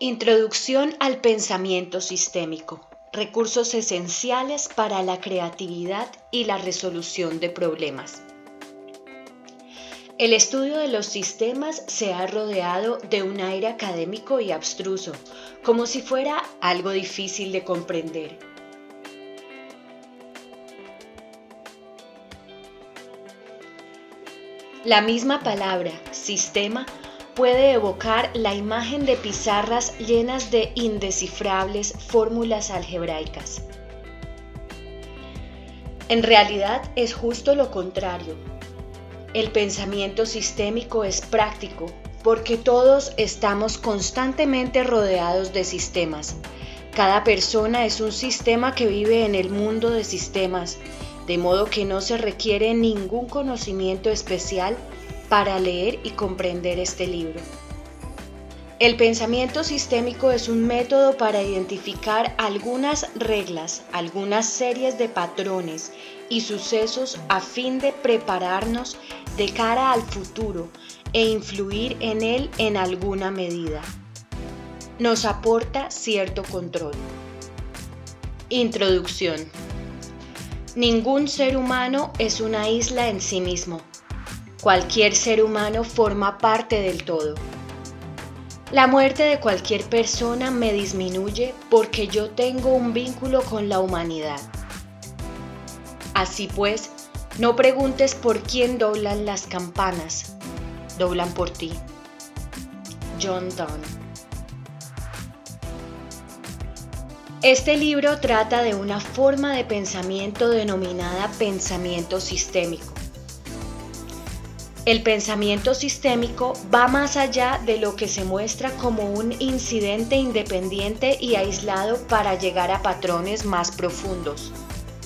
Introducción al pensamiento sistémico. Recursos esenciales para la creatividad y la resolución de problemas. El estudio de los sistemas se ha rodeado de un aire académico y abstruso, como si fuera algo difícil de comprender. La misma palabra, sistema, puede evocar la imagen de pizarras llenas de indescifrables fórmulas algebraicas. En realidad es justo lo contrario el pensamiento sistémico es práctico porque todos estamos constantemente rodeados de sistemas. Cada persona es un sistema que vive en el mundo de sistemas, de modo que no se requiere ningún conocimiento especial para leer y comprender este libro. El pensamiento sistémico es un método para identificar algunas reglas, algunas series de patrones y sucesos a fin de prepararnos de cara al futuro e influir en él en alguna medida. Nos aporta cierto control. Introducción. Ningún ser humano es una isla en sí mismo. Cualquier ser humano forma parte del todo. La muerte de cualquier persona me disminuye porque yo tengo un vínculo con la humanidad. Así pues, no preguntes por quién doblan las campanas, doblan por ti. John Donne. Este libro trata de una forma de pensamiento denominada pensamiento sistémico. El pensamiento sistémico va más allá de lo que se muestra como un incidente independiente y aislado para llegar a patrones más profundos,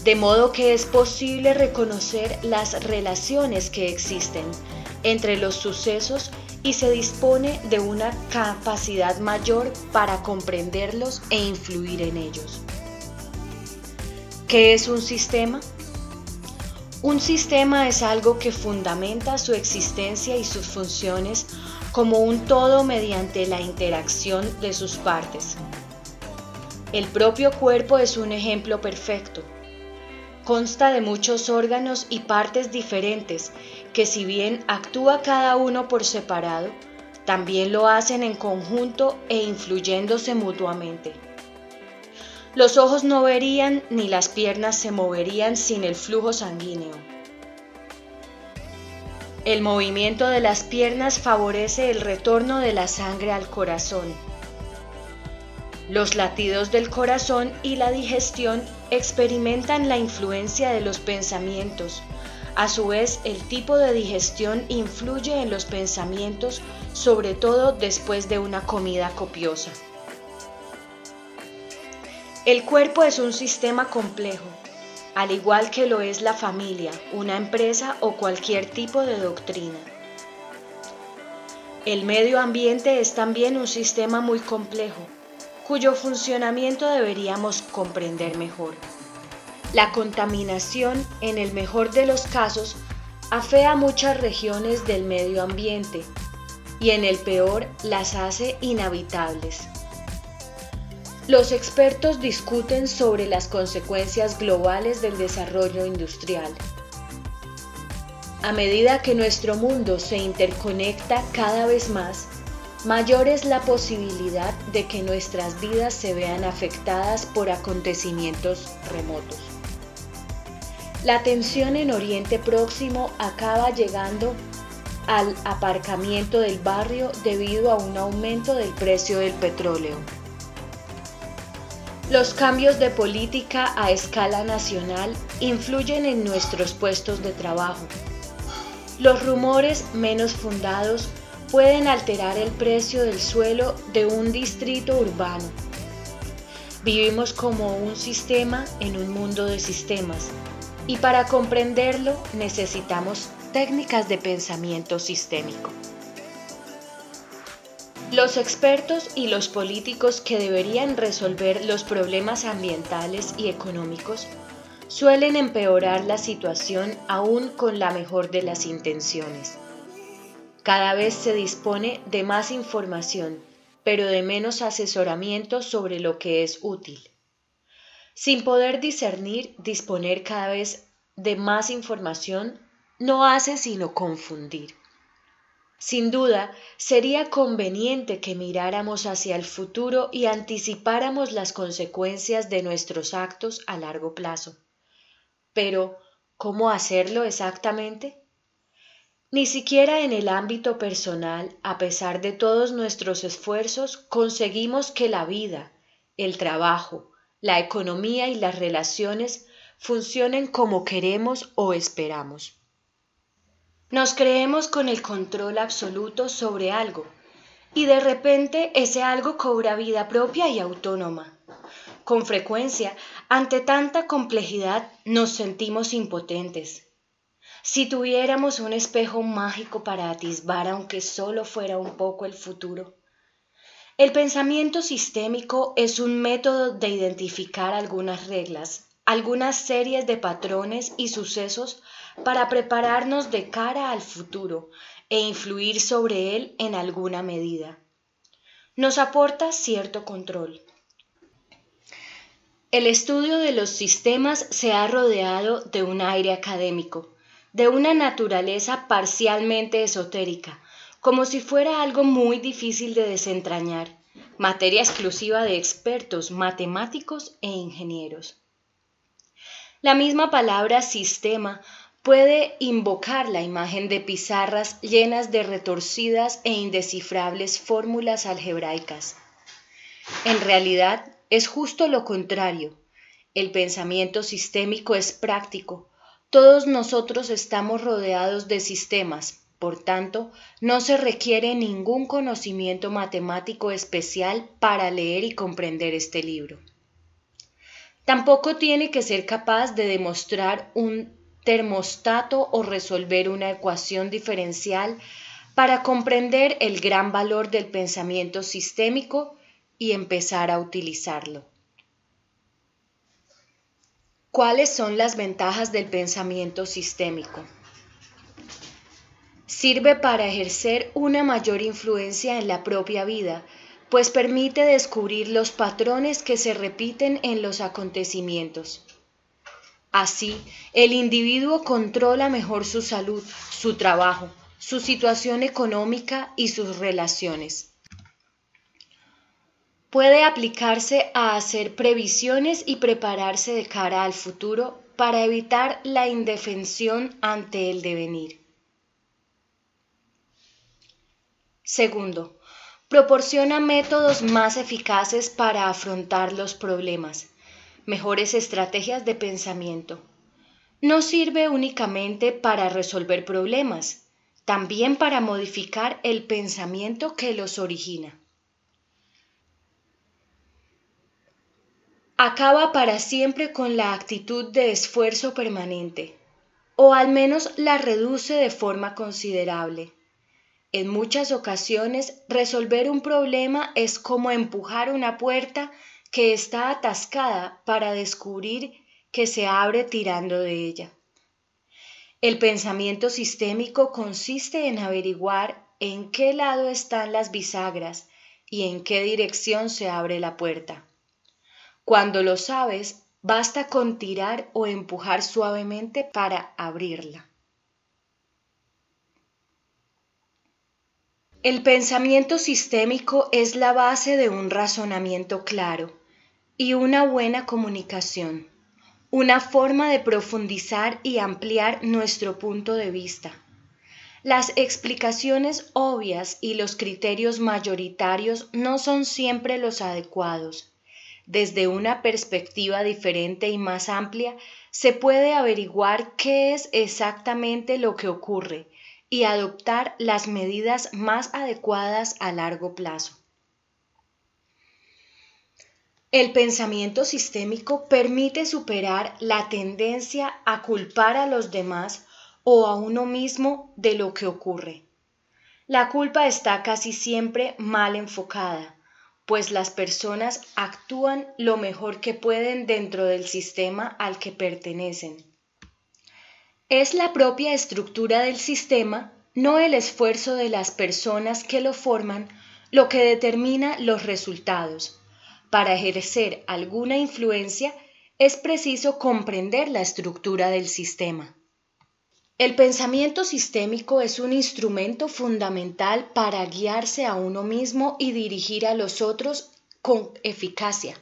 de modo que es posible reconocer las relaciones que existen entre los sucesos y se dispone de una capacidad mayor para comprenderlos e influir en ellos. ¿Qué es un sistema? Un sistema es algo que fundamenta su existencia y sus funciones como un todo mediante la interacción de sus partes. El propio cuerpo es un ejemplo perfecto. Consta de muchos órganos y partes diferentes que si bien actúa cada uno por separado, también lo hacen en conjunto e influyéndose mutuamente. Los ojos no verían ni las piernas se moverían sin el flujo sanguíneo. El movimiento de las piernas favorece el retorno de la sangre al corazón. Los latidos del corazón y la digestión experimentan la influencia de los pensamientos. A su vez, el tipo de digestión influye en los pensamientos, sobre todo después de una comida copiosa. El cuerpo es un sistema complejo, al igual que lo es la familia, una empresa o cualquier tipo de doctrina. El medio ambiente es también un sistema muy complejo, cuyo funcionamiento deberíamos comprender mejor. La contaminación, en el mejor de los casos, afea muchas regiones del medio ambiente y en el peor las hace inhabitables. Los expertos discuten sobre las consecuencias globales del desarrollo industrial. A medida que nuestro mundo se interconecta cada vez más, mayor es la posibilidad de que nuestras vidas se vean afectadas por acontecimientos remotos. La tensión en Oriente Próximo acaba llegando al aparcamiento del barrio debido a un aumento del precio del petróleo. Los cambios de política a escala nacional influyen en nuestros puestos de trabajo. Los rumores menos fundados pueden alterar el precio del suelo de un distrito urbano. Vivimos como un sistema en un mundo de sistemas y para comprenderlo necesitamos técnicas de pensamiento sistémico. Los expertos y los políticos que deberían resolver los problemas ambientales y económicos suelen empeorar la situación aún con la mejor de las intenciones. Cada vez se dispone de más información pero de menos asesoramiento sobre lo que es útil. Sin poder discernir, disponer cada vez de más información no hace sino confundir. Sin duda, sería conveniente que miráramos hacia el futuro y anticipáramos las consecuencias de nuestros actos a largo plazo. Pero, ¿cómo hacerlo exactamente? Ni siquiera en el ámbito personal, a pesar de todos nuestros esfuerzos, conseguimos que la vida, el trabajo, la economía y las relaciones funcionen como queremos o esperamos. Nos creemos con el control absoluto sobre algo y de repente ese algo cobra vida propia y autónoma. Con frecuencia, ante tanta complejidad, nos sentimos impotentes. Si tuviéramos un espejo mágico para atisbar, aunque solo fuera un poco el futuro. El pensamiento sistémico es un método de identificar algunas reglas, algunas series de patrones y sucesos para prepararnos de cara al futuro e influir sobre él en alguna medida. Nos aporta cierto control. El estudio de los sistemas se ha rodeado de un aire académico, de una naturaleza parcialmente esotérica, como si fuera algo muy difícil de desentrañar, materia exclusiva de expertos matemáticos e ingenieros. La misma palabra sistema puede invocar la imagen de pizarras llenas de retorcidas e indescifrables fórmulas algebraicas. En realidad es justo lo contrario. El pensamiento sistémico es práctico. Todos nosotros estamos rodeados de sistemas, por tanto, no se requiere ningún conocimiento matemático especial para leer y comprender este libro. Tampoco tiene que ser capaz de demostrar un termostato o resolver una ecuación diferencial para comprender el gran valor del pensamiento sistémico y empezar a utilizarlo. ¿Cuáles son las ventajas del pensamiento sistémico? Sirve para ejercer una mayor influencia en la propia vida, pues permite descubrir los patrones que se repiten en los acontecimientos. Así, el individuo controla mejor su salud, su trabajo, su situación económica y sus relaciones. Puede aplicarse a hacer previsiones y prepararse de cara al futuro para evitar la indefensión ante el devenir. Segundo, proporciona métodos más eficaces para afrontar los problemas mejores estrategias de pensamiento. No sirve únicamente para resolver problemas, también para modificar el pensamiento que los origina. Acaba para siempre con la actitud de esfuerzo permanente, o al menos la reduce de forma considerable. En muchas ocasiones, resolver un problema es como empujar una puerta que está atascada para descubrir que se abre tirando de ella. El pensamiento sistémico consiste en averiguar en qué lado están las bisagras y en qué dirección se abre la puerta. Cuando lo sabes, basta con tirar o empujar suavemente para abrirla. El pensamiento sistémico es la base de un razonamiento claro y una buena comunicación, una forma de profundizar y ampliar nuestro punto de vista. Las explicaciones obvias y los criterios mayoritarios no son siempre los adecuados. Desde una perspectiva diferente y más amplia, se puede averiguar qué es exactamente lo que ocurre y adoptar las medidas más adecuadas a largo plazo. El pensamiento sistémico permite superar la tendencia a culpar a los demás o a uno mismo de lo que ocurre. La culpa está casi siempre mal enfocada, pues las personas actúan lo mejor que pueden dentro del sistema al que pertenecen. Es la propia estructura del sistema, no el esfuerzo de las personas que lo forman, lo que determina los resultados. Para ejercer alguna influencia es preciso comprender la estructura del sistema. El pensamiento sistémico es un instrumento fundamental para guiarse a uno mismo y dirigir a los otros con eficacia.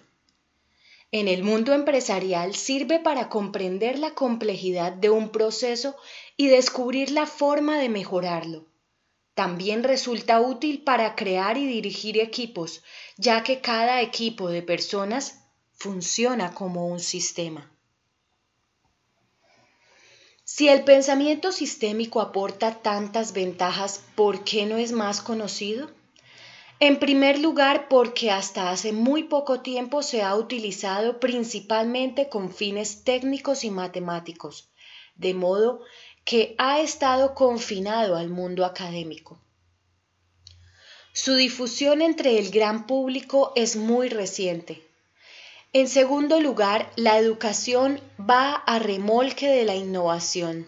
En el mundo empresarial sirve para comprender la complejidad de un proceso y descubrir la forma de mejorarlo. También resulta útil para crear y dirigir equipos, ya que cada equipo de personas funciona como un sistema. Si el pensamiento sistémico aporta tantas ventajas, ¿por qué no es más conocido? En primer lugar, porque hasta hace muy poco tiempo se ha utilizado principalmente con fines técnicos y matemáticos, de modo que ha estado confinado al mundo académico. Su difusión entre el gran público es muy reciente, en segundo lugar, la educación va a remolque de la innovación.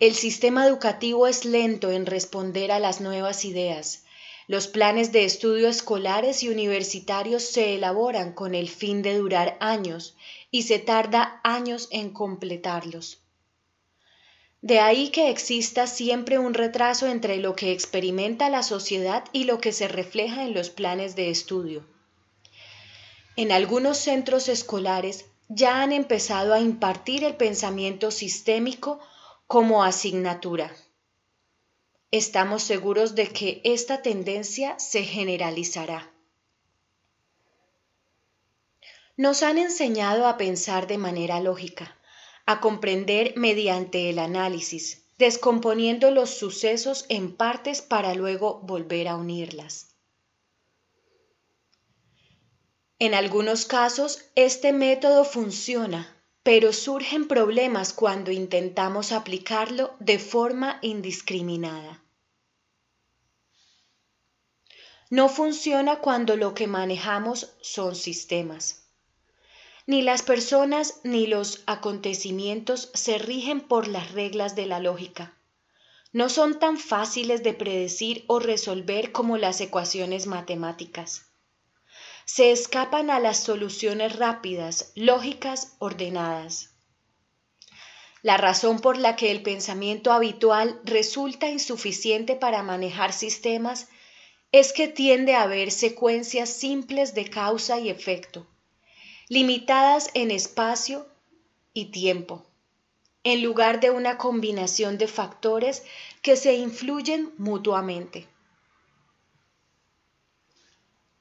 El sistema educativo es lento en responder a las nuevas ideas. Los planes de estudio escolares y universitarios se elaboran con el fin de durar años y se tarda años en completarlos. De ahí que exista siempre un retraso entre lo que experimenta la sociedad y lo que se refleja en los planes de estudio. En algunos centros escolares ya han empezado a impartir el pensamiento sistémico como asignatura. Estamos seguros de que esta tendencia se generalizará. Nos han enseñado a pensar de manera lógica, a comprender mediante el análisis, descomponiendo los sucesos en partes para luego volver a unirlas. En algunos casos, este método funciona, pero surgen problemas cuando intentamos aplicarlo de forma indiscriminada. No funciona cuando lo que manejamos son sistemas. Ni las personas ni los acontecimientos se rigen por las reglas de la lógica. No son tan fáciles de predecir o resolver como las ecuaciones matemáticas se escapan a las soluciones rápidas, lógicas, ordenadas. La razón por la que el pensamiento habitual resulta insuficiente para manejar sistemas es que tiende a haber secuencias simples de causa y efecto, limitadas en espacio y tiempo, en lugar de una combinación de factores que se influyen mutuamente.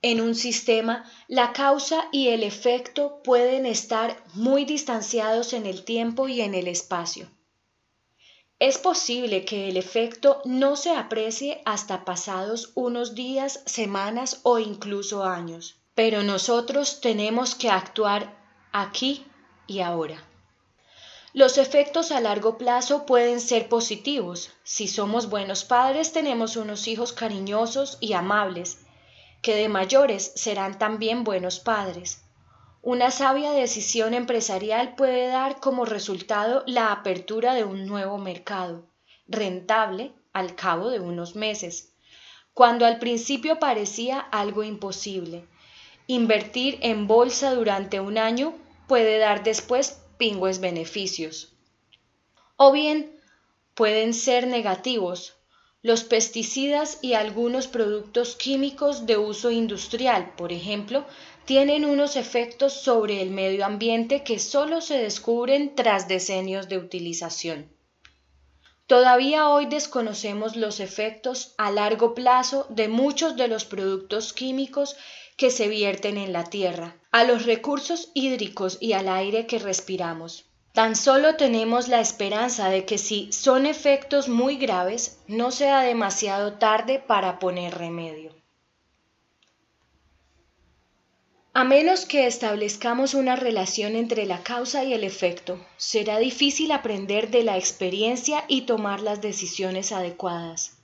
En un sistema, la causa y el efecto pueden estar muy distanciados en el tiempo y en el espacio. Es posible que el efecto no se aprecie hasta pasados unos días, semanas o incluso años, pero nosotros tenemos que actuar aquí y ahora. Los efectos a largo plazo pueden ser positivos. Si somos buenos padres, tenemos unos hijos cariñosos y amables que de mayores serán también buenos padres. Una sabia decisión empresarial puede dar como resultado la apertura de un nuevo mercado, rentable al cabo de unos meses, cuando al principio parecía algo imposible. Invertir en bolsa durante un año puede dar después pingües beneficios. O bien pueden ser negativos, los pesticidas y algunos productos químicos de uso industrial, por ejemplo, tienen unos efectos sobre el medio ambiente que solo se descubren tras decenios de utilización. Todavía hoy desconocemos los efectos a largo plazo de muchos de los productos químicos que se vierten en la tierra, a los recursos hídricos y al aire que respiramos. Tan solo tenemos la esperanza de que si son efectos muy graves, no sea demasiado tarde para poner remedio. A menos que establezcamos una relación entre la causa y el efecto, será difícil aprender de la experiencia y tomar las decisiones adecuadas.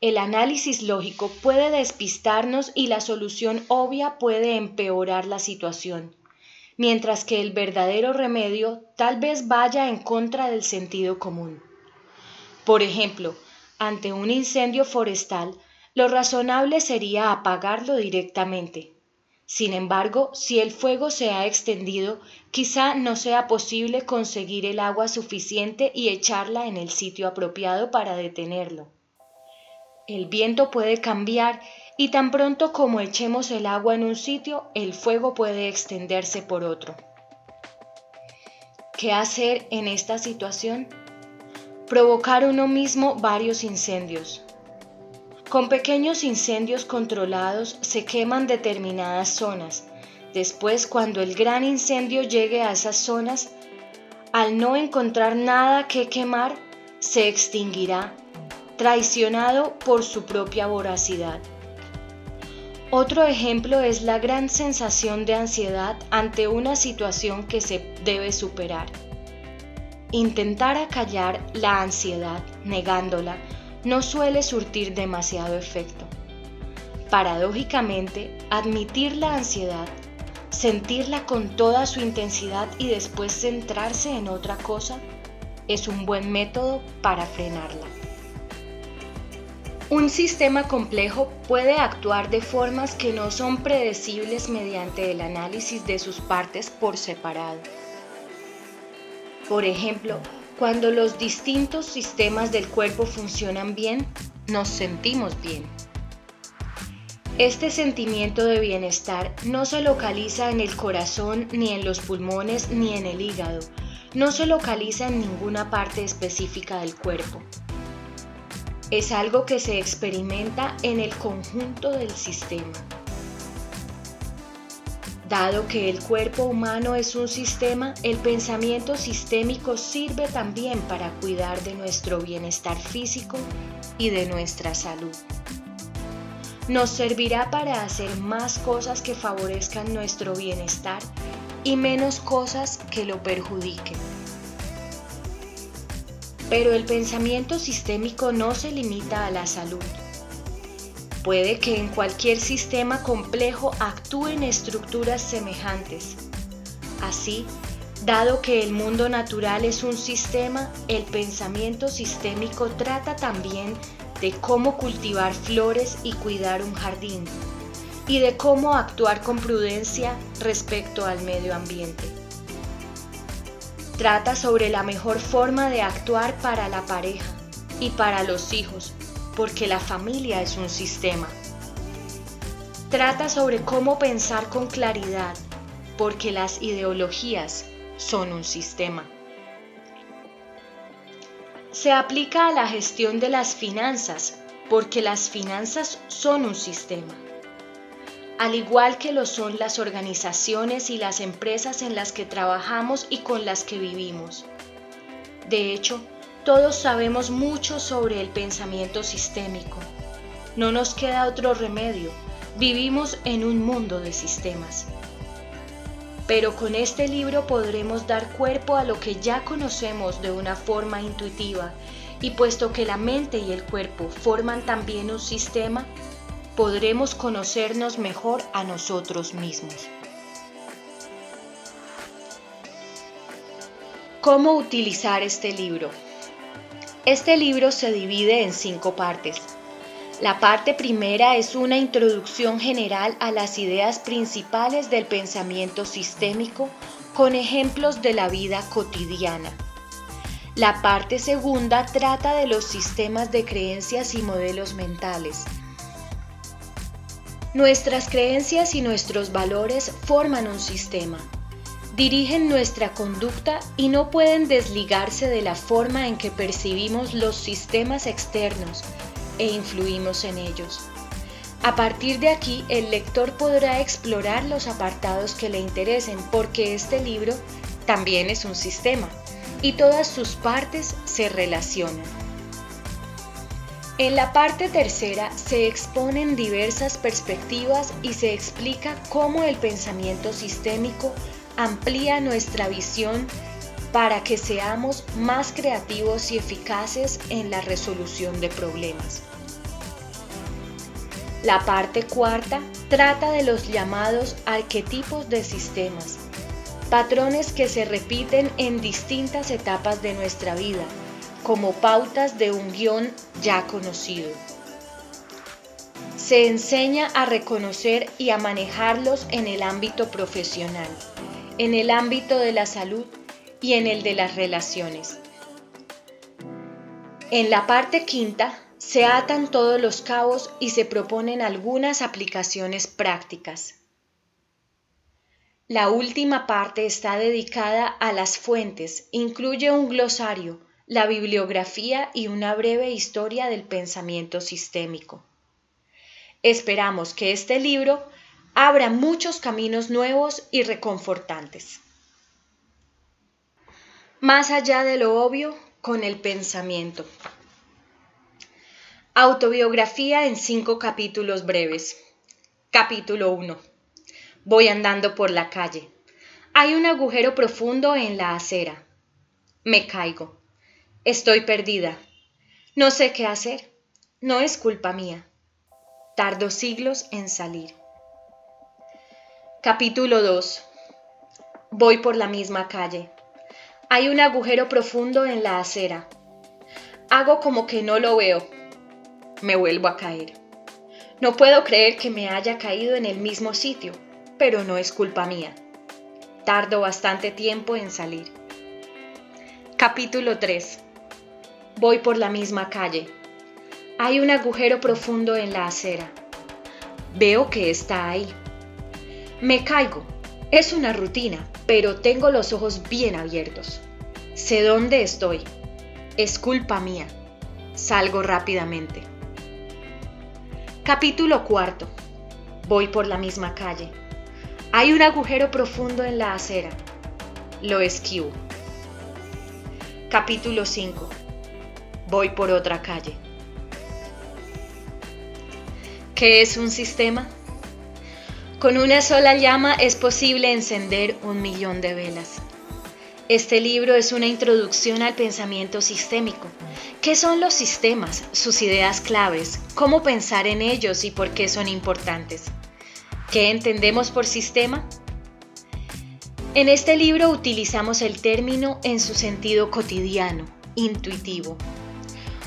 El análisis lógico puede despistarnos y la solución obvia puede empeorar la situación mientras que el verdadero remedio tal vez vaya en contra del sentido común. Por ejemplo, ante un incendio forestal, lo razonable sería apagarlo directamente. Sin embargo, si el fuego se ha extendido, quizá no sea posible conseguir el agua suficiente y echarla en el sitio apropiado para detenerlo. El viento puede cambiar y tan pronto como echemos el agua en un sitio, el fuego puede extenderse por otro. ¿Qué hacer en esta situación? Provocar uno mismo varios incendios. Con pequeños incendios controlados se queman determinadas zonas. Después, cuando el gran incendio llegue a esas zonas, al no encontrar nada que quemar, se extinguirá, traicionado por su propia voracidad. Otro ejemplo es la gran sensación de ansiedad ante una situación que se debe superar. Intentar acallar la ansiedad negándola no suele surtir demasiado efecto. Paradójicamente, admitir la ansiedad, sentirla con toda su intensidad y después centrarse en otra cosa es un buen método para frenarla. Un sistema complejo puede actuar de formas que no son predecibles mediante el análisis de sus partes por separado. Por ejemplo, cuando los distintos sistemas del cuerpo funcionan bien, nos sentimos bien. Este sentimiento de bienestar no se localiza en el corazón, ni en los pulmones, ni en el hígado. No se localiza en ninguna parte específica del cuerpo. Es algo que se experimenta en el conjunto del sistema. Dado que el cuerpo humano es un sistema, el pensamiento sistémico sirve también para cuidar de nuestro bienestar físico y de nuestra salud. Nos servirá para hacer más cosas que favorezcan nuestro bienestar y menos cosas que lo perjudiquen. Pero el pensamiento sistémico no se limita a la salud Puede que en cualquier sistema complejo actúen estructuras semejantes. Así, dado que el mundo natural es un sistema, el pensamiento sistémico trata también de cómo cultivar flores y cuidar un jardín, y de cómo actuar con prudencia respecto al medio ambiente. Trata sobre la mejor forma de actuar para la pareja y para los hijos, porque la familia es un sistema. Trata sobre cómo pensar con claridad, porque las ideologías son un sistema. Se aplica a la gestión de las finanzas, porque las finanzas son un sistema. Al igual que lo son las organizaciones y las empresas en las que trabajamos y con las que vivimos. De hecho, todos sabemos mucho sobre el pensamiento sistémico. No nos queda otro remedio. Vivimos en un mundo de sistemas. Pero con este libro podremos dar cuerpo a lo que ya conocemos de una forma intuitiva y puesto que la mente y el cuerpo forman también un sistema, podremos conocernos mejor a nosotros mismos. ¿Cómo utilizar este libro? Este libro se divide en cinco partes. La parte primera es una introducción general a las ideas principales del pensamiento sistémico con ejemplos de la vida cotidiana. La parte segunda trata de los sistemas de creencias y modelos mentales. Nuestras creencias y nuestros valores forman un sistema dirigen nuestra conducta y no pueden desligarse de la forma en que percibimos los sistemas externos e influimos en ellos. A partir de aquí, el lector podrá explorar los apartados que le interesen porque este libro también es un sistema y todas sus partes se relacionan. En la parte tercera se exponen diversas perspectivas y se explica cómo el pensamiento sistémico amplía nuestra visión para que seamos más creativos y eficaces en la resolución de problemas. La parte cuarta trata de los llamados arquetipos de sistemas, patrones que se repiten en distintas etapas de nuestra vida, como pautas de un guion ya conocido. se enseña a reconocer y a manejarlos en el ámbito profesional, en el ámbito de la salud y en el de las relaciones. En la parte quinta se atan todos los cabos y se proponen algunas aplicaciones prácticas. La última parte está dedicada a las fuentes, incluye un glosario, la bibliografía y una breve historia del pensamiento sistémico. Esperamos que este libro abra muchos caminos nuevos y reconfortantes. Más allá de lo obvio, con el pensamiento. Autobiografía en cinco capítulos breves. Capítulo 1. Voy andando por la calle. Hay un agujero profundo en la acera. Me caigo. Estoy perdida. No sé qué hacer. No es culpa mía. Tardo siglos en salir. Capítulo 2. Voy por la misma calle. Hay un agujero profundo en la acera. Hago como que no lo veo. Me vuelvo a caer. No puedo creer que me haya caído en el mismo sitio, pero no es culpa mía. Tardo bastante tiempo en salir. Capítulo 3. Voy por la misma calle. Hay un agujero profundo en la acera. Veo que está ahí. Me caigo. Es una rutina, pero tengo los ojos bien abiertos. Sé dónde estoy. Es culpa mía. Salgo rápidamente. Capítulo cuarto. Voy por la misma calle. Hay un agujero profundo en la acera. Lo esquivo. Capítulo 5 voy por otra calle. ¿Qué es un sistema? Con una sola llama es posible encender un millón de velas. Este libro es una introducción al pensamiento sistémico. ¿Qué son los sistemas, sus ideas claves, cómo pensar en ellos y por qué son importantes? ¿Qué entendemos por sistema? En este libro utilizamos el término en su sentido cotidiano, intuitivo,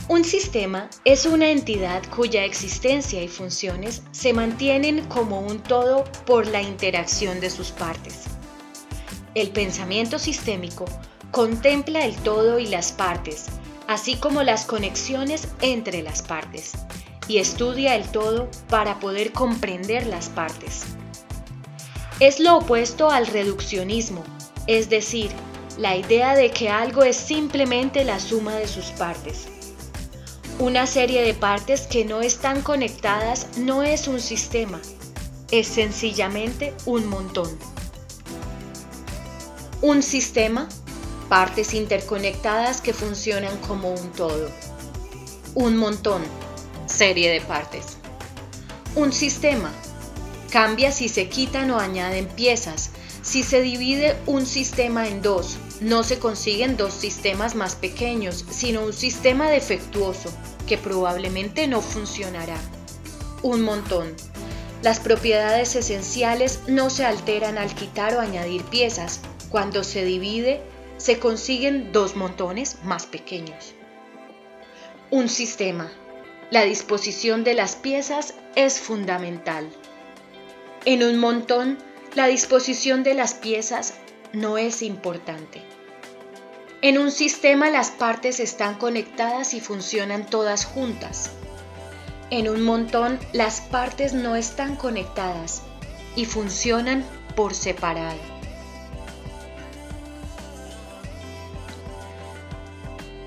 un sistema es una entidad cuya existencia y funciones se mantienen como un todo por la interacción de sus partes. El pensamiento sistémico contempla el todo y las partes, así como las conexiones entre las partes, y estudia el todo para poder comprender las partes. Es lo opuesto al reduccionismo, es decir, la idea de que algo es simplemente la suma de sus partes. Una serie de partes que no están conectadas no es un sistema, es sencillamente un montón. Un sistema, partes interconectadas que funcionan como un todo. Un montón, serie de partes. Un sistema, cambia si se quitan o añaden piezas, si se divide un sistema en dos, no se consiguen dos sistemas más pequeños, sino un sistema defectuoso que probablemente no funcionará. Un montón. Las propiedades esenciales no se alteran al quitar o añadir piezas. Cuando se divide, se consiguen dos montones más pequeños. Un sistema. La disposición de las piezas es fundamental. En un montón, la disposición de las piezas no es importante. En un sistema las partes están conectadas y funcionan todas juntas. En un montón las partes no están conectadas y funcionan por separado.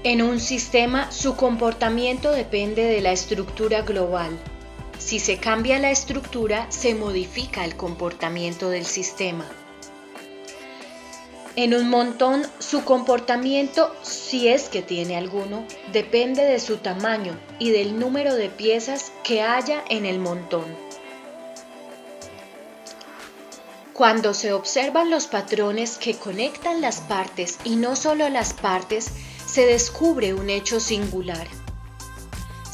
En un sistema su comportamiento depende de la estructura global si se cambia la estructura, se modifica el comportamiento del sistema. En un montón, su comportamiento, si es que tiene alguno, depende de su tamaño y del número de piezas que haya en el montón. Cuando se observan los patrones que conectan las partes y no solo las partes, se descubre un hecho singular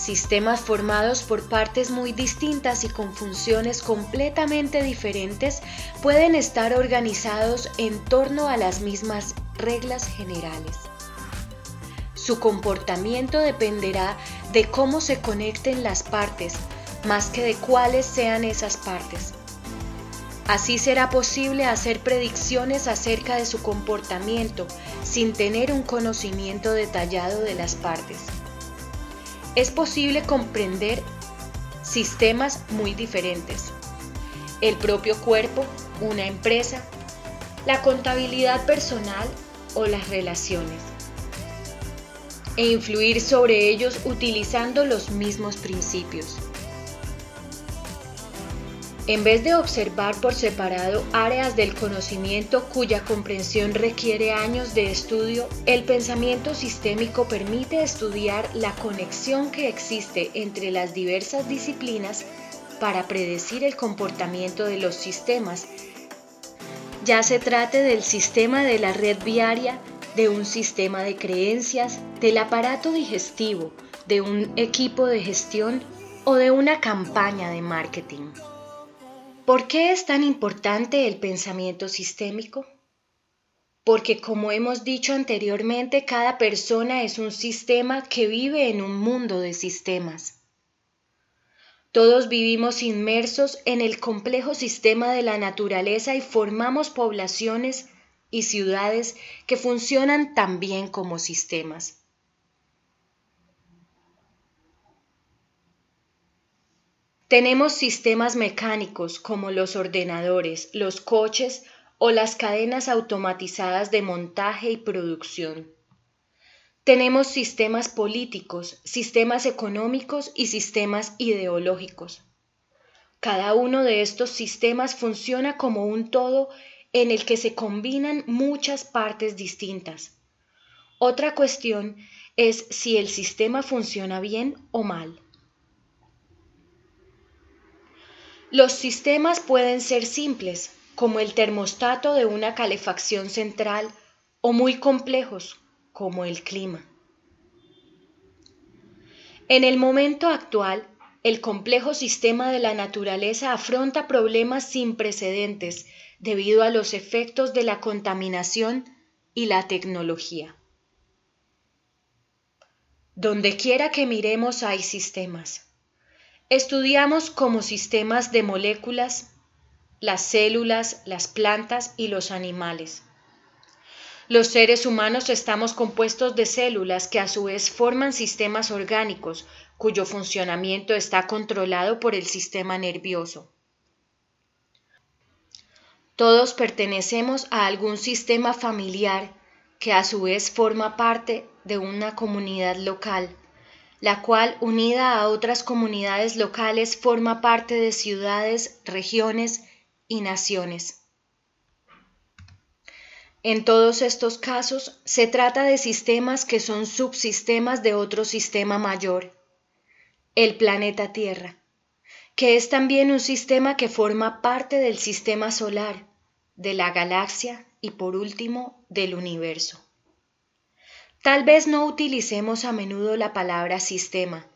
sistemas formados por partes muy distintas y con funciones completamente diferentes pueden estar organizados en torno a las mismas reglas generales. Su comportamiento dependerá de cómo se conecten las partes, más que de cuáles sean esas partes. Así será posible hacer predicciones acerca de su comportamiento sin tener un conocimiento detallado de las partes. Es posible comprender sistemas muy diferentes. El propio cuerpo, una empresa, la contabilidad personal o las relaciones. E influir sobre ellos utilizando los mismos principios. En vez de observar por separado áreas del conocimiento cuya comprensión requiere años de estudio, el pensamiento sistémico permite estudiar la conexión que existe entre las diversas disciplinas para predecir el comportamiento de los sistemas, ya se trate del sistema de la red viaria, de un sistema de creencias, del aparato digestivo, de un equipo de gestión o de una campaña de marketing. ¿Por qué es tan importante el pensamiento sistémico? Porque como hemos dicho anteriormente, cada persona es un sistema que vive en un mundo de sistemas. Todos vivimos inmersos en el complejo sistema de la naturaleza y formamos poblaciones y ciudades que funcionan también como sistemas. Tenemos sistemas mecánicos como los ordenadores, los coches o las cadenas automatizadas de montaje y producción. Tenemos sistemas políticos, sistemas económicos y sistemas ideológicos. Cada uno de estos sistemas funciona como un todo en el que se combinan muchas partes distintas. Otra cuestión es si el sistema funciona bien o mal. Los sistemas pueden ser simples, como el termostato de una calefacción central, o muy complejos, como el clima. En el momento actual, el complejo sistema de la naturaleza afronta problemas sin precedentes debido a los efectos de la contaminación y la tecnología. Donde quiera que miremos hay sistemas. Estudiamos como sistemas de moléculas las células, las plantas y los animales. Los seres humanos estamos compuestos de células que a su vez forman sistemas orgánicos cuyo funcionamiento está controlado por el sistema nervioso. Todos pertenecemos a algún sistema familiar que a su vez forma parte de una comunidad local la cual, unida a otras comunidades locales, forma parte de ciudades, regiones y naciones. En todos estos casos se trata de sistemas que son subsistemas de otro sistema mayor, el planeta Tierra, que es también un sistema que forma parte del sistema solar, de la galaxia y por último del universo. Tal vez no utilicemos a menudo la palabra sistema,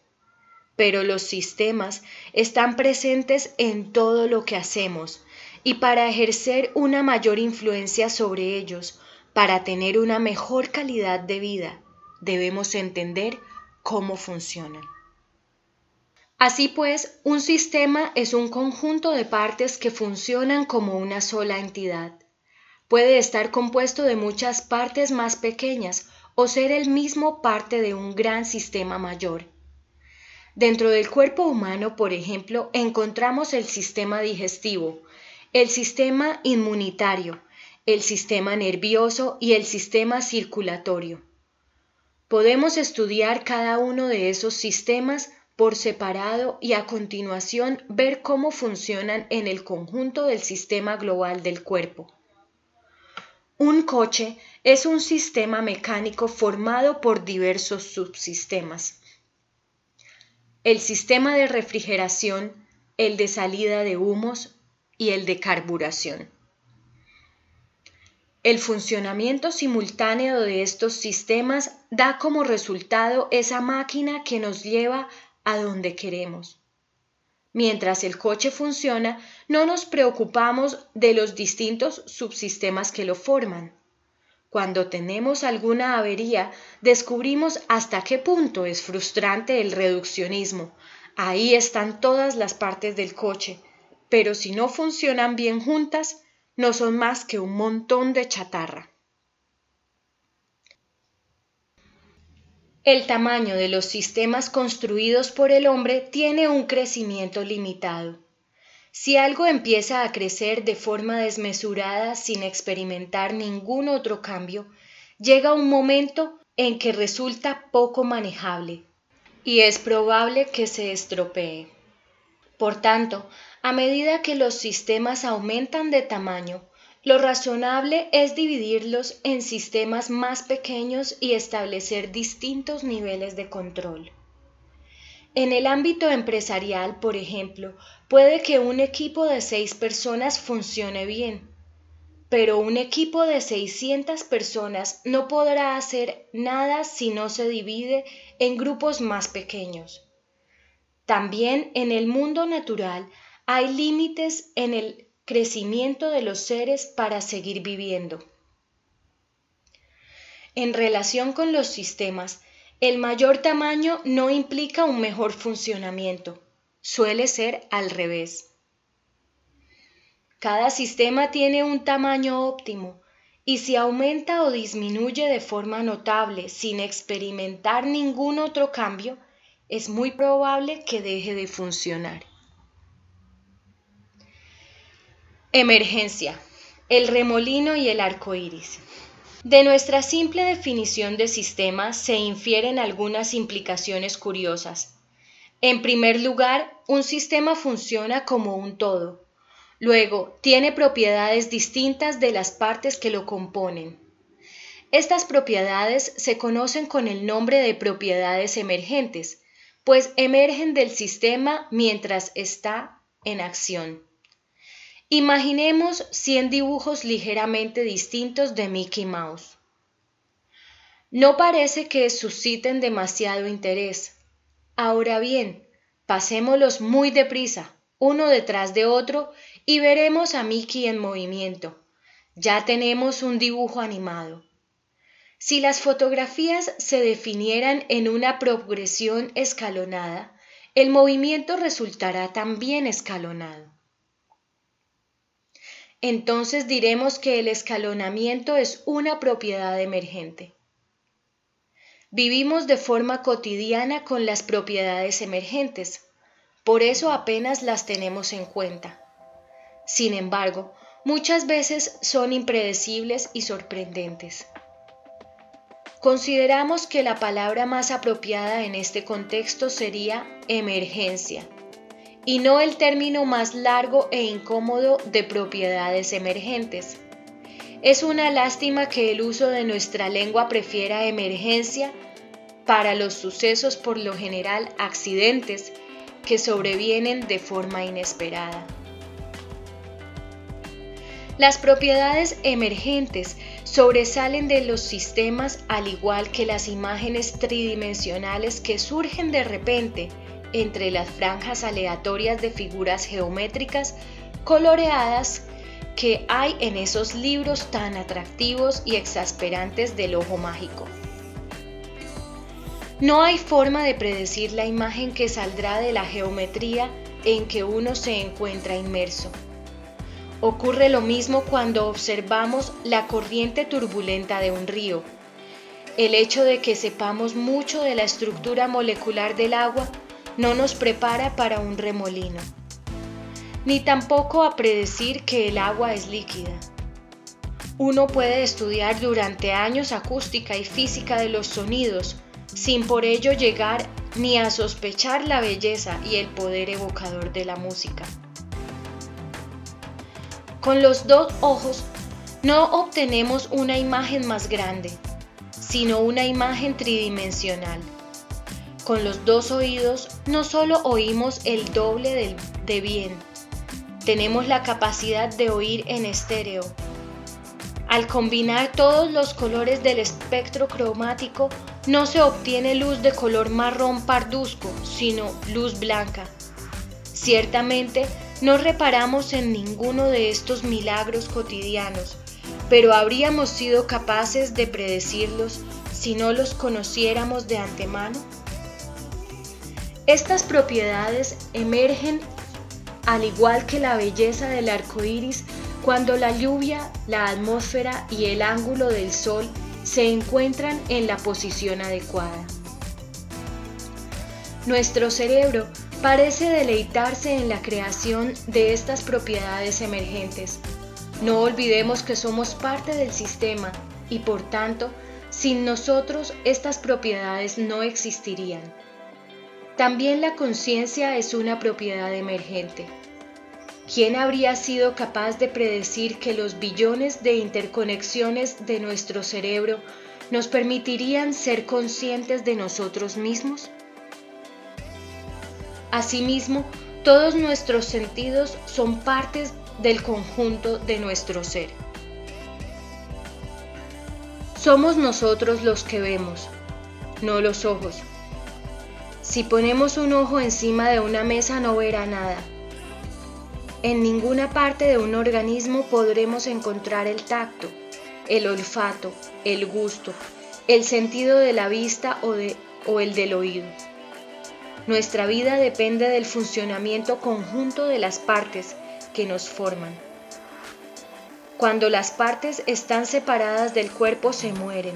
pero los sistemas están presentes en todo lo que hacemos y para ejercer una mayor influencia sobre ellos, para tener una mejor calidad de vida, debemos entender cómo funcionan. Así pues, un sistema es un conjunto de partes que funcionan como una sola entidad. Puede estar compuesto de muchas partes más pequeñas o ser el mismo parte de un gran sistema mayor. Dentro del cuerpo humano, por ejemplo, encontramos el sistema digestivo, el sistema inmunitario, el sistema nervioso y el sistema circulatorio. Podemos estudiar cada uno de esos sistemas por separado y a continuación ver cómo funcionan en el conjunto del sistema global del cuerpo. Un coche es un sistema mecánico formado por diversos subsistemas. El sistema de refrigeración, el de salida de humos y el de carburación. El funcionamiento simultáneo de estos sistemas da como resultado esa máquina que nos lleva a donde queremos. Mientras el coche funciona, no nos preocupamos de los distintos subsistemas que lo forman. Cuando tenemos alguna avería, descubrimos hasta qué punto es frustrante el reduccionismo, Ahí están todas las partes del coche, pero si no funcionan bien juntas, no son más que un montón de chatarra. El tamaño de los sistemas construidos por el hombre tiene un crecimiento limitado. Si algo empieza a crecer de forma desmesurada sin experimentar ningún otro cambio, llega un momento en que resulta poco manejable y es probable que se estropee. Por tanto, a medida que los sistemas aumentan de tamaño, lo razonable es dividirlos en sistemas más pequeños y establecer distintos niveles de control. En el ámbito empresarial, por ejemplo, puede que un equipo de seis personas funcione bien, pero un equipo de 600 personas no podrá hacer nada si no se divide en grupos más pequeños. También en el mundo natural hay límites en el crecimiento de los seres para seguir viviendo. En relación con los sistemas, el mayor tamaño no implica un mejor funcionamiento, suele ser al revés. Cada sistema tiene un tamaño óptimo y si aumenta o disminuye de forma notable sin experimentar ningún otro cambio, es muy probable que deje de funcionar. Emergencia. El remolino y el arco iris. De nuestra simple definición de sistema se infieren algunas implicaciones curiosas. En primer lugar, un sistema funciona como un todo. Luego, tiene propiedades distintas de las partes que lo componen. Estas propiedades se conocen con el nombre de propiedades emergentes, pues emergen del sistema mientras está en acción. Imaginemos 100 dibujos ligeramente distintos de Mickey Mouse. No parece que susciten demasiado interés. Ahora bien, pasémoslos muy deprisa, uno detrás de otro, y veremos a Mickey en movimiento. Ya tenemos un dibujo animado. Si las fotografías se definieran en una progresión escalonada, el movimiento resultará también escalonado. Entonces diremos que el escalonamiento es una propiedad emergente. Vivimos de forma cotidiana con las propiedades emergentes, por eso apenas las tenemos en cuenta. Sin embargo, muchas veces son impredecibles y sorprendentes. Consideramos que la palabra más apropiada en este contexto sería emergencia y no el término más largo e incómodo de propiedades emergentes. Es una lástima que el uso de nuestra lengua prefiera emergencia para los sucesos por lo general accidentes que sobrevienen de forma inesperada. Las propiedades emergentes sobresalen de los sistemas al igual que las imágenes tridimensionales que surgen de repente entre las franjas aleatorias de figuras geométricas coloreadas que hay en esos libros tan atractivos y exasperantes del ojo mágico. No hay forma de predecir la imagen que saldrá de la geometría en que uno se encuentra inmerso. Ocurre lo mismo cuando observamos la corriente turbulenta de un río. El hecho de que sepamos mucho de la estructura molecular del agua no nos prepara para un remolino, ni tampoco a predecir que el agua es líquida. Uno puede estudiar durante años acústica y física de los sonidos, sin por ello llegar ni a sospechar la belleza y el poder evocador de la música. Con los dos ojos no obtenemos una imagen más grande, sino una imagen tridimensional. Con los dos oídos no solo oímos el doble de bien, tenemos la capacidad de oír en estéreo. Al combinar todos los colores del espectro cromático, no se obtiene luz de color marrón parduzco, sino luz blanca. Ciertamente, no reparamos en ninguno de estos milagros cotidianos, pero habríamos sido capaces de predecirlos si no los conociéramos de antemano. Estas propiedades emergen al igual que la belleza del arco iris cuando la lluvia, la atmósfera y el ángulo del sol se encuentran en la posición adecuada. Nuestro cerebro parece deleitarse en la creación de estas propiedades emergentes. No olvidemos que somos parte del sistema y por tanto, sin nosotros estas propiedades no existirían. También la conciencia es una propiedad emergente. ¿Quién habría sido capaz de predecir que los billones de interconexiones de nuestro cerebro nos permitirían ser conscientes de nosotros mismos? Asimismo, todos nuestros sentidos son partes del conjunto de nuestro ser. Somos nosotros los que vemos, no los ojos. Si ponemos un ojo encima de una mesa no verá nada. En ninguna parte de un organismo podremos encontrar el tacto, el olfato, el gusto, el sentido de la vista o, o el del oído. Nuestra vida depende del funcionamiento conjunto de las partes que nos forman. Cuando las partes están separadas del cuerpo se mueren.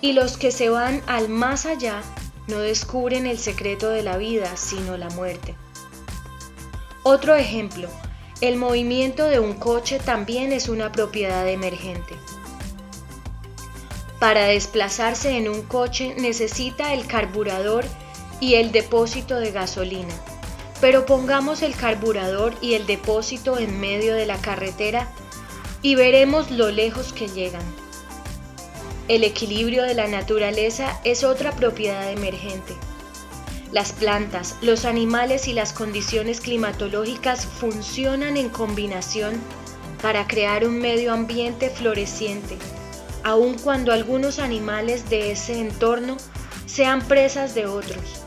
Y los que se van al más allá no descubren el secreto de la vida, sino la muerte. Otro ejemplo, el movimiento de un coche también es una propiedad emergente. Para desplazarse en un coche necesita el carburador y el depósito de gasolina. Pero pongamos el carburador y el depósito en medio de la carretera y veremos lo lejos que llegan. El equilibrio de la naturaleza es otra propiedad emergente. Las plantas, los animales y las condiciones climatológicas funcionan en combinación para crear un medio ambiente floreciente, aun cuando algunos animales de ese entorno sean presas de otros.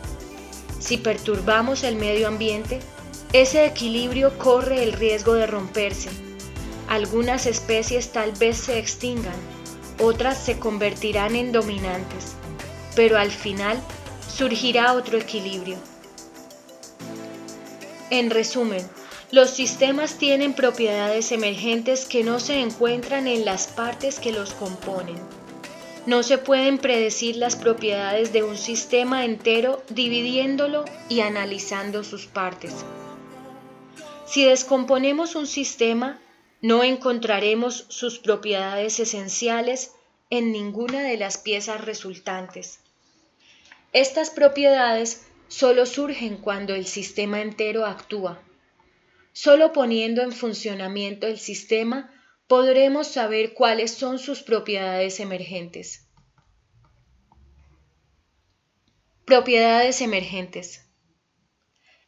Si perturbamos el medio ambiente, ese equilibrio corre el riesgo de romperse. Algunas especies tal vez se extingan, otras se convertirán en dominantes, pero al final surgirá otro equilibrio. En resumen, los sistemas tienen propiedades emergentes que no se encuentran en las partes que los componen. No se pueden predecir las propiedades de un sistema entero dividiéndolo y analizando sus partes. Si descomponemos un sistema, no encontraremos sus propiedades esenciales en ninguna de las piezas resultantes. Estas propiedades solo surgen cuando el sistema entero actúa. Solo poniendo en funcionamiento el sistema podremos saber cuáles son sus propiedades emergentes. Propiedades emergentes.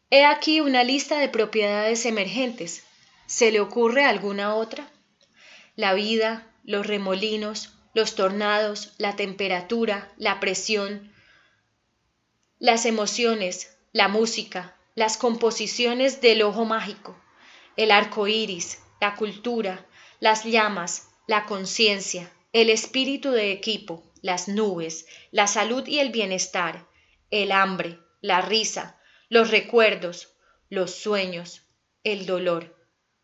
He aquí una lista de propiedades emergentes. ¿Se le ocurre alguna otra? La vida, los remolinos, los tornados, la temperatura, la presión, las emociones, la música, las composiciones del ojo mágico, el arco iris, la cultura, las llamas, la conciencia, el espíritu de equipo, las nubes, la salud y el bienestar, el hambre, la risa, los recuerdos, los sueños, el dolor,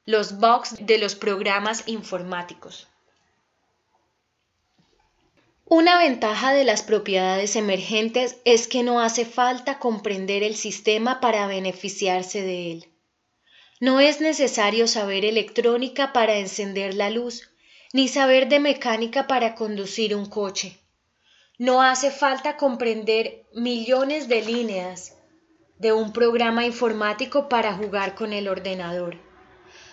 los bugs de los programas informáticos. Una ventaja de las propiedades emergentes es que no hace falta comprender el sistema para beneficiarse de él. No es necesario saber electrónica para encender la luz, ni saber de mecánica para conducir un coche. No hace falta comprender millones de líneas de un programa informático para jugar con el ordenador.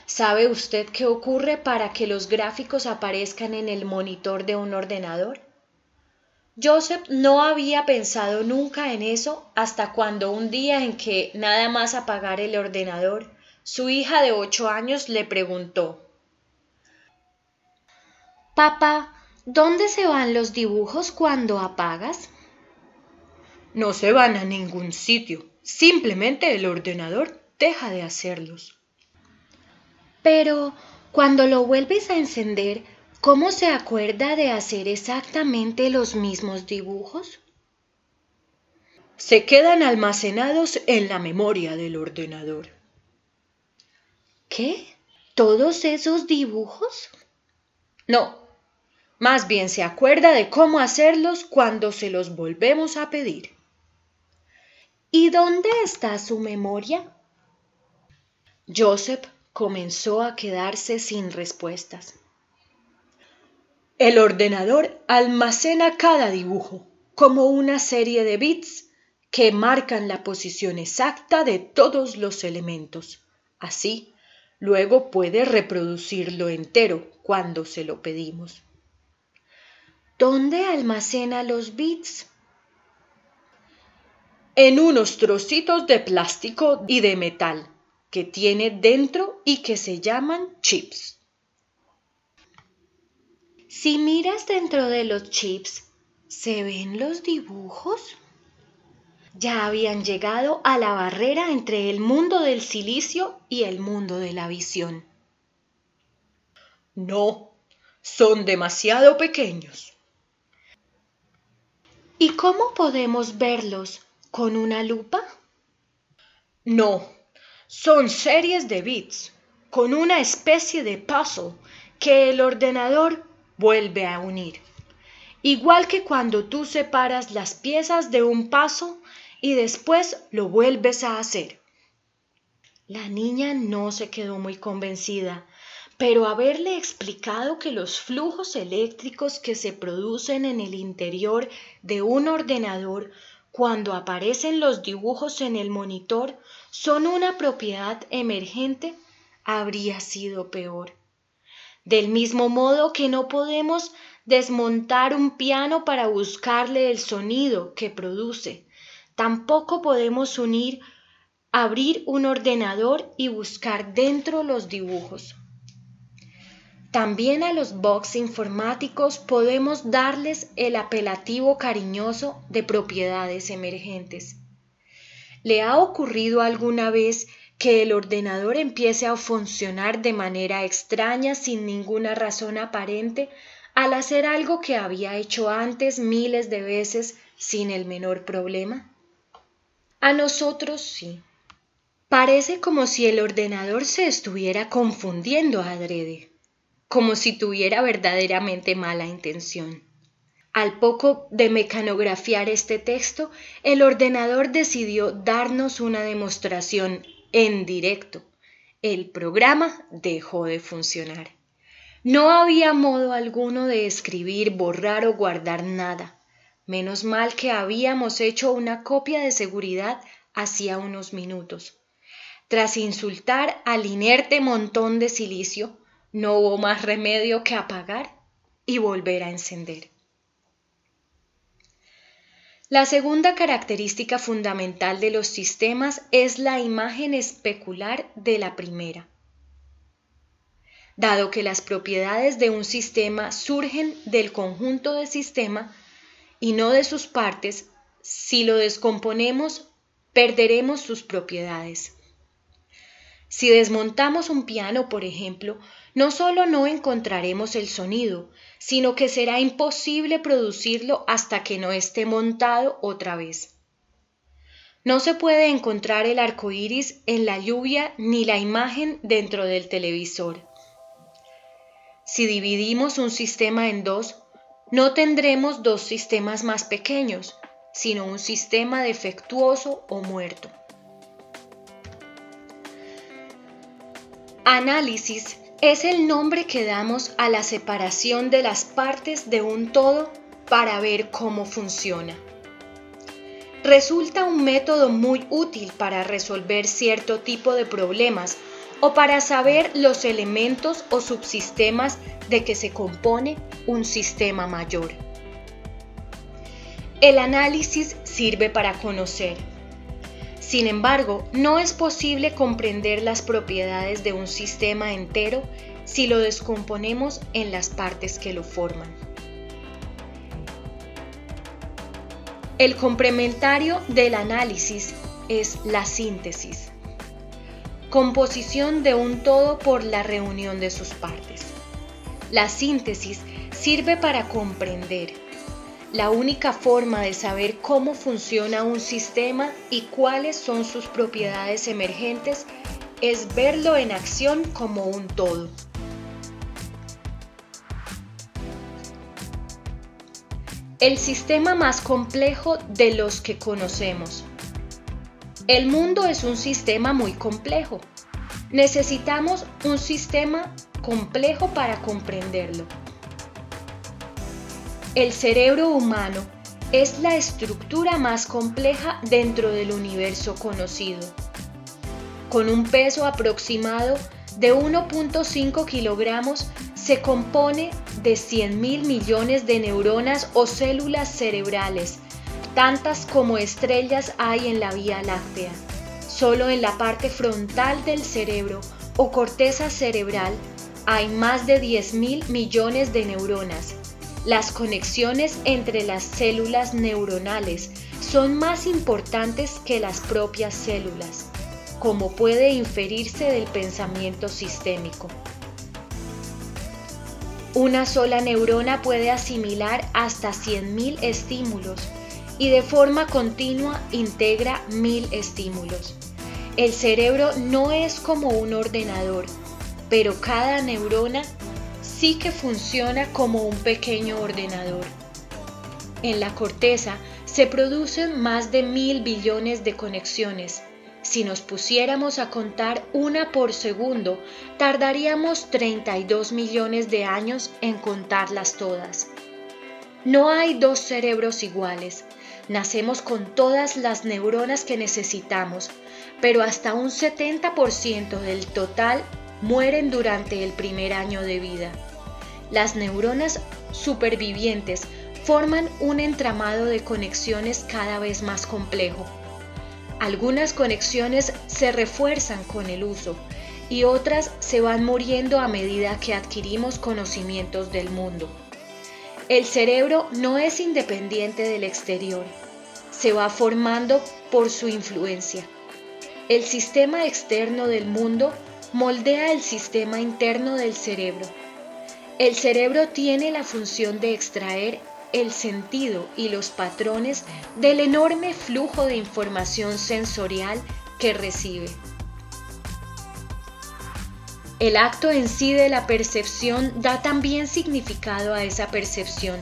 ¿Sabe usted qué ocurre para que los gráficos aparezcan en el monitor de un ordenador? Joseph no había pensado nunca en eso hasta cuando un día en que nada más apagar el ordenador, su hija de ocho años le preguntó Papá, ¿dónde se van los dibujos cuando apagas? No se van a ningún sitio, simplemente el ordenador deja de hacerlos. Pero cuando lo vuelves a encender, ¿cómo se acuerda de hacer exactamente los mismos dibujos? se quedan almacenados en la memoria del ordenador. ¿Qué? ¿Todos esos dibujos? No, más bien se acuerda de cómo hacerlos cuando se los volvemos a pedir. ¿Y dónde está su memoria? Joseph comenzó a quedarse sin respuestas. El ordenador almacena cada dibujo como una serie de bits que marcan la posición exacta de todos los elementos. Así, luego puede reproducirlo entero cuando se lo pedimos. ¿Dónde almacena los bits? En unos trocitos de plástico y de metal que tiene dentro y que se llaman chips. Si miras dentro de los chips, ¿se ven los dibujos? Ya habían llegado a la barrera entre el mundo del silicio y el mundo de la visión. No, son demasiado pequeños. ¿Y cómo podemos verlos? ¿Con una lupa? No, son series de bits con una especie de puzzle que el ordenador vuelve a unir. Igual que cuando tú separas las piezas de un paso y después lo vuelves a hacer. La niña no se quedó muy convencida, pero haberle explicado que los flujos eléctricos que se producen en el interior de un ordenador cuando aparecen los dibujos en el monitor son una propiedad emergente, habría sido peor. Del mismo modo que no podemos desmontar un piano para buscarle el sonido que produce, tampoco podemos unir, abrir un ordenador y buscar dentro los dibujos. También a los box informáticos podemos darles el apelativo cariñoso de propiedades emergentes. ¿Le ha ocurrido alguna vez que el ordenador empiece a funcionar de manera extraña sin ninguna razón aparente al hacer algo que había hecho antes miles de veces sin el menor problema? A nosotros sí. Parece como si el ordenador se estuviera confundiendo adrede como si tuviera verdaderamente mala intención. Al poco de mecanografiar este texto, el ordenador decidió darnos una demostración en directo. El programa dejó de funcionar. No había modo alguno de escribir, borrar o guardar nada. Menos mal que habíamos hecho una copia de seguridad hacía unos minutos. Tras insultar al inerte montón de silicio, no hubo más remedio que apagar y volver a encender. La segunda característica fundamental de los sistemas es la imagen especular de la primera. Dado que las propiedades de un sistema surgen del conjunto de sistema y no de sus partes, si lo descomponemos, perderemos sus propiedades. Si desmontamos un piano, por ejemplo, no solo no encontraremos el sonido, sino que será imposible producirlo hasta que no esté montado otra vez. No se puede encontrar el arco iris en la lluvia ni la imagen dentro del televisor. Si dividimos un sistema en dos, no tendremos dos sistemas más pequeños, sino un sistema defectuoso o muerto. Análisis es el nombre que damos a la separación de las partes de un todo para ver cómo funciona. Resulta un método muy útil para resolver cierto tipo de problemas o para saber los elementos o subsistemas de que se compone un sistema mayor. El análisis sirve para conocer, sin embargo, no es posible comprender las propiedades de un sistema entero si lo descomponemos en las partes que lo forman. El complementario del análisis es la síntesis, composición de un todo por la reunión de sus partes. La síntesis sirve para comprender. La única forma de saber cómo funciona un sistema y cuáles son sus propiedades emergentes es verlo en acción como un todo. El sistema más complejo de los que conocemos. El mundo es un sistema muy complejo. Necesitamos un sistema complejo para comprenderlo. El cerebro humano es la estructura más compleja dentro del universo conocido. Con un peso aproximado de 1.5 kilogramos, se compone de 100 mil millones de neuronas o células cerebrales, tantas como estrellas hay en la Vía Láctea. Solo en la parte frontal del cerebro o corteza cerebral hay más de 10 mil millones de neuronas, las conexiones entre las células neuronales son más importantes que las propias células, como puede inferirse del pensamiento sistémico. Una sola neurona puede asimilar hasta 100.000 estímulos y de forma continua integra 1.000 estímulos. El cerebro no es como un ordenador, pero cada neurona sí que funciona como un pequeño ordenador. En la corteza se producen más de mil billones de conexiones. Si nos pusiéramos a contar una por segundo, tardaríamos 32 millones de años en contarlas todas. No hay dos cerebros iguales. Nacemos con todas las neuronas que necesitamos, pero hasta un 70% del total mueren durante el primer año de vida. Las neuronas supervivientes forman un entramado de conexiones cada vez más complejo. Algunas conexiones se refuerzan con el uso y otras se van muriendo a medida que adquirimos conocimientos del mundo. El cerebro no es independiente del exterior, se va formando por su influencia. El sistema externo del mundo moldea el sistema interno del cerebro. El cerebro tiene la función de extraer el sentido y los patrones del enorme flujo de información sensorial que recibe. El acto en sí de la percepción da también significado a esa percepción.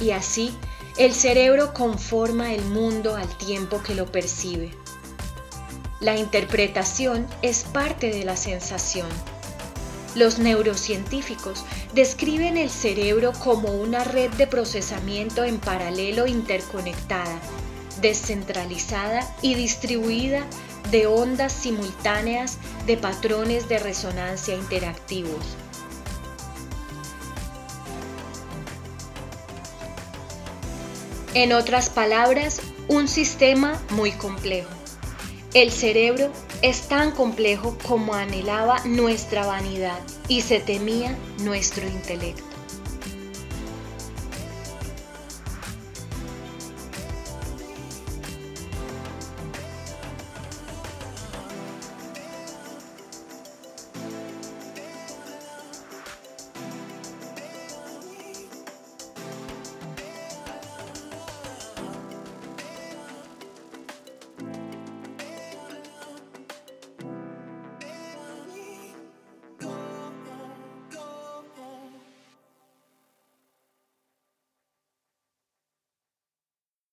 Y así, el cerebro conforma el mundo al tiempo que lo percibe. La interpretación es parte de la sensación. Los neurocientíficos describen el cerebro como una red de procesamiento en paralelo interconectada, descentralizada y distribuida de ondas simultáneas de patrones de resonancia interactivos. En otras palabras, un sistema muy complejo. El cerebro es tan complejo como anhelaba nuestra vanidad y se temía nuestro intelecto.